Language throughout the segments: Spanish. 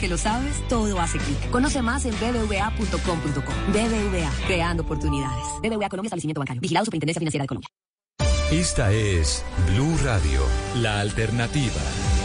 Que lo sabes, todo hace clic. Conoce más en bbva.com.co. BBVA, creando oportunidades. BBVA Colombia Establecimiento Bancario. Vigilado Superintendencia Financiera de Colombia. Esta es Blue Radio, la alternativa.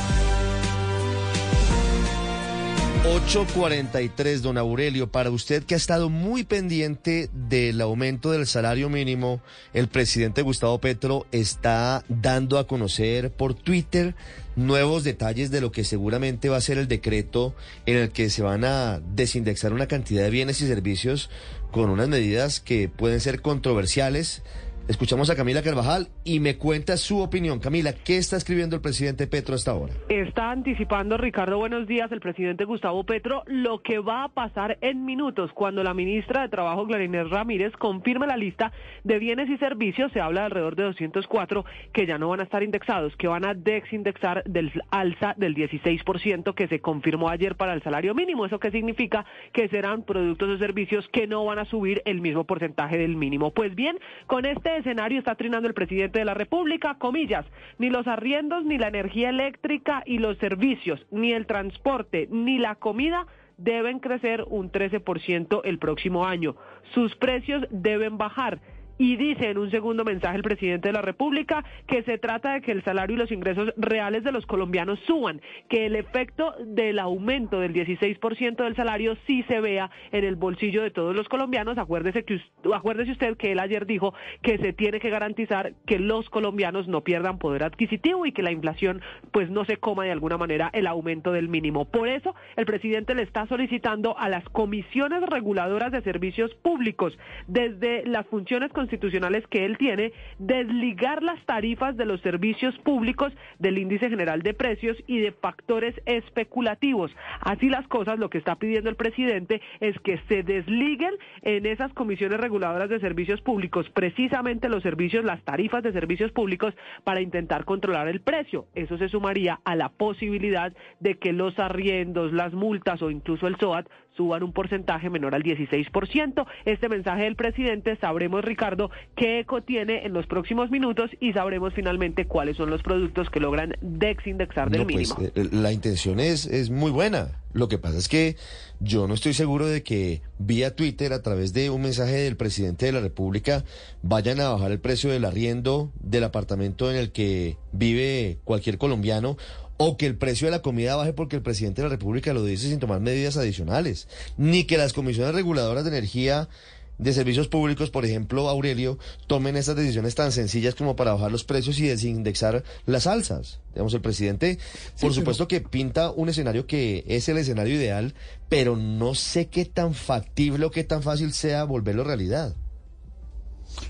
8.43, don Aurelio, para usted que ha estado muy pendiente del aumento del salario mínimo, el presidente Gustavo Petro está dando a conocer por Twitter nuevos detalles de lo que seguramente va a ser el decreto en el que se van a desindexar una cantidad de bienes y servicios con unas medidas que pueden ser controversiales Escuchamos a Camila Carvajal y me cuenta su opinión. Camila, ¿qué está escribiendo el presidente Petro hasta ahora? Está anticipando, Ricardo, buenos días, el presidente Gustavo Petro, lo que va a pasar en minutos cuando la ministra de Trabajo, Clarinés Ramírez, confirme la lista de bienes y servicios. Se habla de alrededor de 204 que ya no van a estar indexados, que van a desindexar del alza del 16% que se confirmó ayer para el salario mínimo. ¿Eso qué significa? Que serán productos o servicios que no van a subir el mismo porcentaje del mínimo. Pues bien, con este escenario está trinando el presidente de la República, comillas, ni los arriendos, ni la energía eléctrica y los servicios, ni el transporte, ni la comida deben crecer un 13% el próximo año. Sus precios deben bajar. Y dice en un segundo mensaje el presidente de la República que se trata de que el salario y los ingresos reales de los colombianos suban, que el efecto del aumento del 16% del salario sí se vea en el bolsillo de todos los colombianos. Acuérdese, que, acuérdese usted que él ayer dijo que se tiene que garantizar que los colombianos no pierdan poder adquisitivo y que la inflación pues no se coma de alguna manera el aumento del mínimo. Por eso el presidente le está solicitando a las comisiones reguladoras de servicios públicos desde las funciones constitucionales que él tiene, desligar las tarifas de los servicios públicos del índice general de precios y de factores especulativos. Así las cosas, lo que está pidiendo el presidente es que se desliguen en esas comisiones reguladoras de servicios públicos precisamente los servicios, las tarifas de servicios públicos para intentar controlar el precio. Eso se sumaría a la posibilidad de que los arriendos, las multas o incluso el SOAT suban un porcentaje menor al 16%. Este mensaje del presidente, sabremos, Ricardo, qué eco tiene en los próximos minutos y sabremos finalmente cuáles son los productos que logran desindexar del No, pues, mínimo. eh, la intención es, es muy buena. Lo que pasa es que yo no estoy seguro de que vía Twitter, a través de un mensaje del presidente de la República, vayan a bajar el precio del arriendo del apartamento en el que vive cualquier colombiano o que el precio de la comida baje porque el presidente de la República lo dice sin tomar medidas adicionales, ni que las comisiones reguladoras de energía de servicios públicos, por ejemplo, Aurelio, tomen esas decisiones tan sencillas como para bajar los precios y desindexar las alzas. Digamos, el presidente, por supuesto que pinta un escenario que es el escenario ideal, pero no sé qué tan factible o qué tan fácil sea volverlo realidad.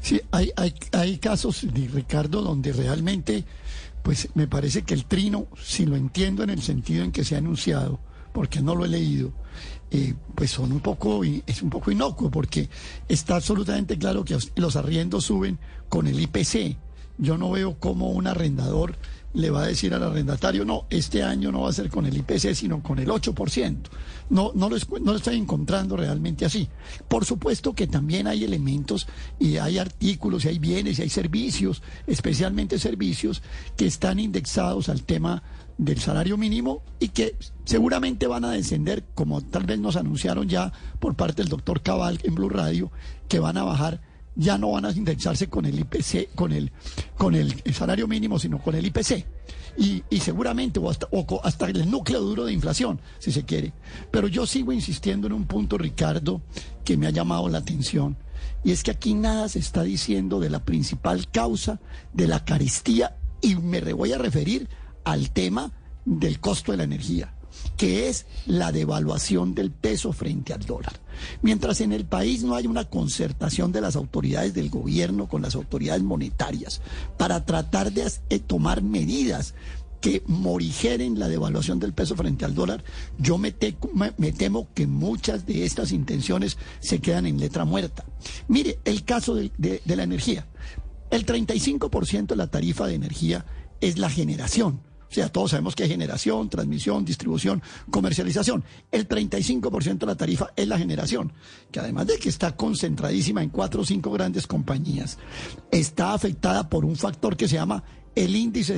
Sí, hay, hay, hay casos, Ricardo, donde realmente, pues me parece que el trino, si lo entiendo en el sentido en que se ha anunciado, porque no lo he leído, eh, pues son un poco, es un poco inocuo, porque está absolutamente claro que los arriendos suben con el IPC. Yo no veo cómo un arrendador le va a decir al arrendatario, no, este año no va a ser con el IPC, sino con el 8%. No, no, lo, no lo estoy encontrando realmente así. Por supuesto que también hay elementos y hay artículos y hay bienes y hay servicios, especialmente servicios que están indexados al tema del salario mínimo y que seguramente van a descender, como tal vez nos anunciaron ya por parte del doctor Cabal en Blue Radio, que van a bajar ya no van a indexarse con el IPC, con el, con el, salario mínimo, sino con el IPC. Y, y seguramente, o hasta, o hasta el núcleo duro de inflación, si se quiere. Pero yo sigo insistiendo en un punto, Ricardo, que me ha llamado la atención. Y es que aquí nada se está diciendo de la principal causa de la carestía, y me voy a referir al tema del costo de la energía que es la devaluación del peso frente al dólar. Mientras en el país no hay una concertación de las autoridades del gobierno con las autoridades monetarias para tratar de eh, tomar medidas que morigeren la devaluación del peso frente al dólar, yo me, temo que muchas de estas intenciones se quedan en letra muerta. Mire, el caso de la energía. El 35% de la tarifa de energía es la generación. O sea, todos sabemos que generación, transmisión, distribución, comercialización. El 35% de la tarifa es la generación, que además de que está concentradísima en cuatro o cinco grandes compañías, está afectada por un factor que se llama el índice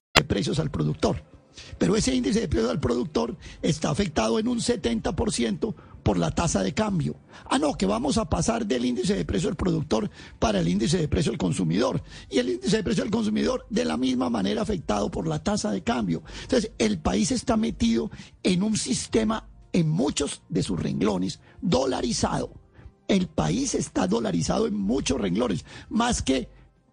Precios al productor. Pero ese índice de precios al productor está afectado en un 70% por la tasa de cambio. Ah, no, que vamos a pasar del índice de precio del productor para el índice de precio del consumidor. Y el índice de precio del consumidor de la misma manera afectado por la tasa de cambio. Entonces, el país está metido en un sistema, en muchos de sus renglones, dolarizado. El país está dolarizado en muchos renglones, más que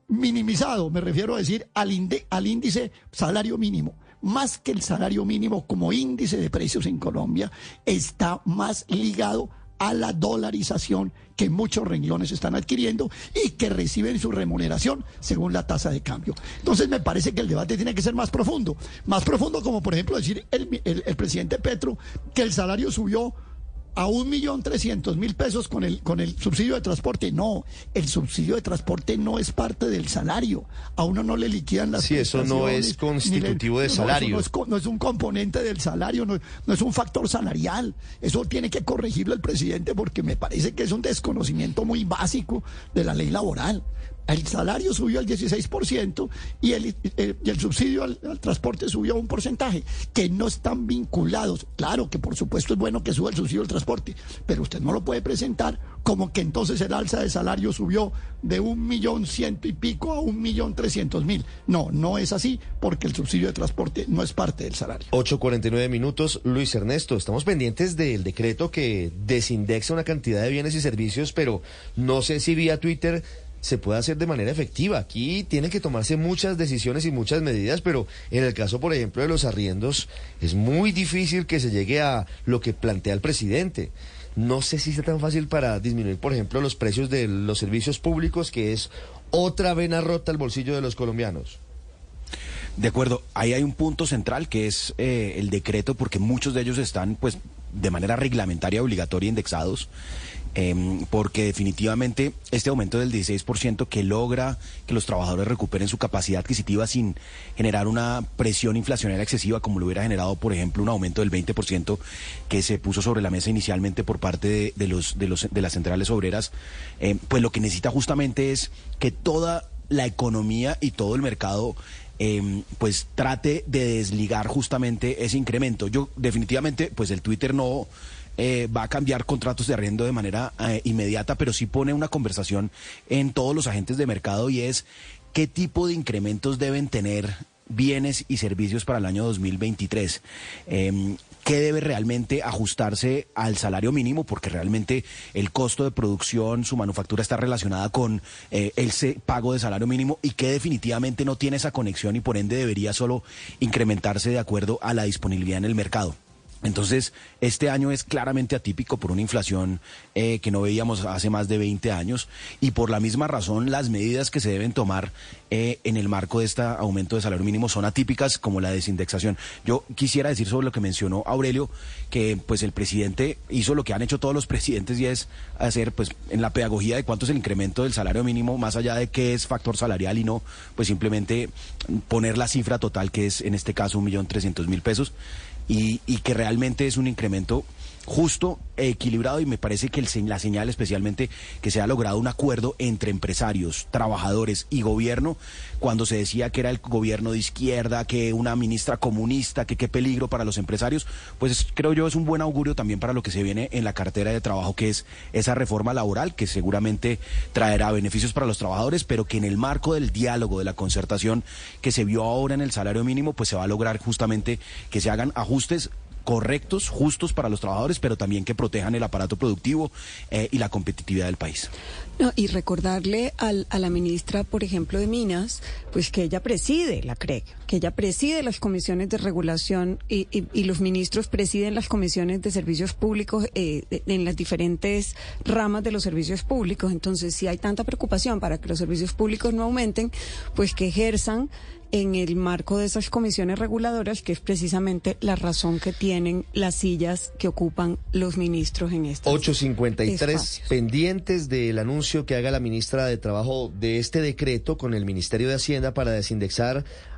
minimizado, me refiero a decir al, al índice salario mínimo más que el salario mínimo como índice de precios en Colombia, está más ligado a la dolarización que muchos renglones están adquiriendo y que reciben su remuneración según la tasa de cambio. Entonces me parece que el debate tiene que ser más profundo, más profundo como por ejemplo decir el, el presidente Petro que el salario subió a un millón trescientos mil pesos con el, con el subsidio de transporte. No, el subsidio de transporte no es parte del salario. A uno no le liquidan las Sí, eso no es constitutivo de salario. No, es, no, es, un componente del salario, no, no es un factor salarial. Eso tiene que corregirlo el presidente porque me parece que es un desconocimiento muy básico de la ley laboral el salario subió al 16% y el, eh, el subsidio al, transporte subió a un porcentaje, que no están vinculados. Claro que por supuesto es bueno que suba el subsidio al transporte, pero usted no lo puede presentar como que entonces el alza de salario subió de un millón ciento y pico a un millón trescientos mil. No, no es así, porque el subsidio de transporte no es parte del salario. 8.49 minutos, Luis Ernesto, estamos pendientes del decreto que desindexa una cantidad de bienes y servicios, pero no sé si vía Twitter se puede hacer de manera efectiva. Aquí tienen que tomarse muchas decisiones y muchas medidas, pero en el caso, por ejemplo, de los arriendos, es muy difícil que se llegue a lo que plantea el presidente. No sé si sea tan fácil para disminuir, por ejemplo, los precios de los servicios públicos, que es otra vena rota al bolsillo de los colombianos. De acuerdo, ahí hay un punto central que es eh, el decreto, porque muchos de ellos están, pues, de manera reglamentaria obligatoria indexados. Em, porque definitivamente este aumento del 16% que logra que los trabajadores recuperen su capacidad adquisitiva sin generar una presión inflacionaria excesiva como lo hubiera generado, por ejemplo, un aumento del 20% que se puso sobre la mesa inicialmente por parte de, los, de, los, de las centrales obreras, em, pues lo que necesita justamente es que toda la economía y todo el mercado em, pues trate de desligar justamente ese incremento. Yo definitivamente, pues el Twitter no eh, va a cambiar contratos de arriendo de manera eh, inmediata, pero sí pone una conversación en todos los agentes de mercado y es qué tipo de incrementos deben tener bienes y servicios para el año 2023. Em, ¿Qué debe realmente ajustarse al salario mínimo? Porque realmente el costo de producción, su manufactura está relacionada con eh, el pago de salario mínimo y que definitivamente no tiene esa conexión y por ende debería solo incrementarse de acuerdo a la disponibilidad en el mercado. Entonces, este año es claramente atípico por una inflación eh, que no veíamos hace más de 20 años y por la misma razón las medidas que se deben tomar eh, en el marco de este aumento de salario mínimo son atípicas como la desindexación. Yo quisiera decir sobre lo que mencionó Aurelio que pues el presidente hizo lo que han hecho todos los presidentes y es hacer pues en la pedagogía de cuánto es el incremento del salario mínimo más allá de qué es factor salarial y no pues simplemente poner la cifra total que es en este caso un millón trescientos mil pesos y, y que realmente es un incremento justo, equilibrado y me parece que la señal especialmente que se ha logrado un acuerdo entre empresarios, trabajadores y gobierno cuando se decía que era el gobierno de izquierda, que una ministra comunista, que qué peligro para los empresarios, pues creo yo es un buen augurio también para lo que se viene en la cartera de trabajo, que es esa reforma laboral que seguramente traerá beneficios para los trabajadores, pero que en el marco del diálogo, de la concertación que se vio ahora en el salario mínimo, pues se va a lograr justamente que se hagan ajustes correctos, justos para los trabajadores, pero también que protejan el aparato productivo eh, y la competitividad del país. No, y recordarle al- a la ministra, por ejemplo, de Minas, pues que ella preside la CREC, que ella preside las comisiones de regulación y, y- y los ministros presiden las comisiones de servicios públicos eh, en las diferentes ramas de los servicios públicos. Entonces, si hay tanta preocupación para que los servicios públicos no aumenten, pues que ejerzan en el marco de esas comisiones reguladoras, que es precisamente la razón que tienen las sillas que ocupan los ministros en esta 853 espacios. pendientes del anuncio que haga la ministra de Trabajo de este decreto con el Ministerio de Hacienda para desindexar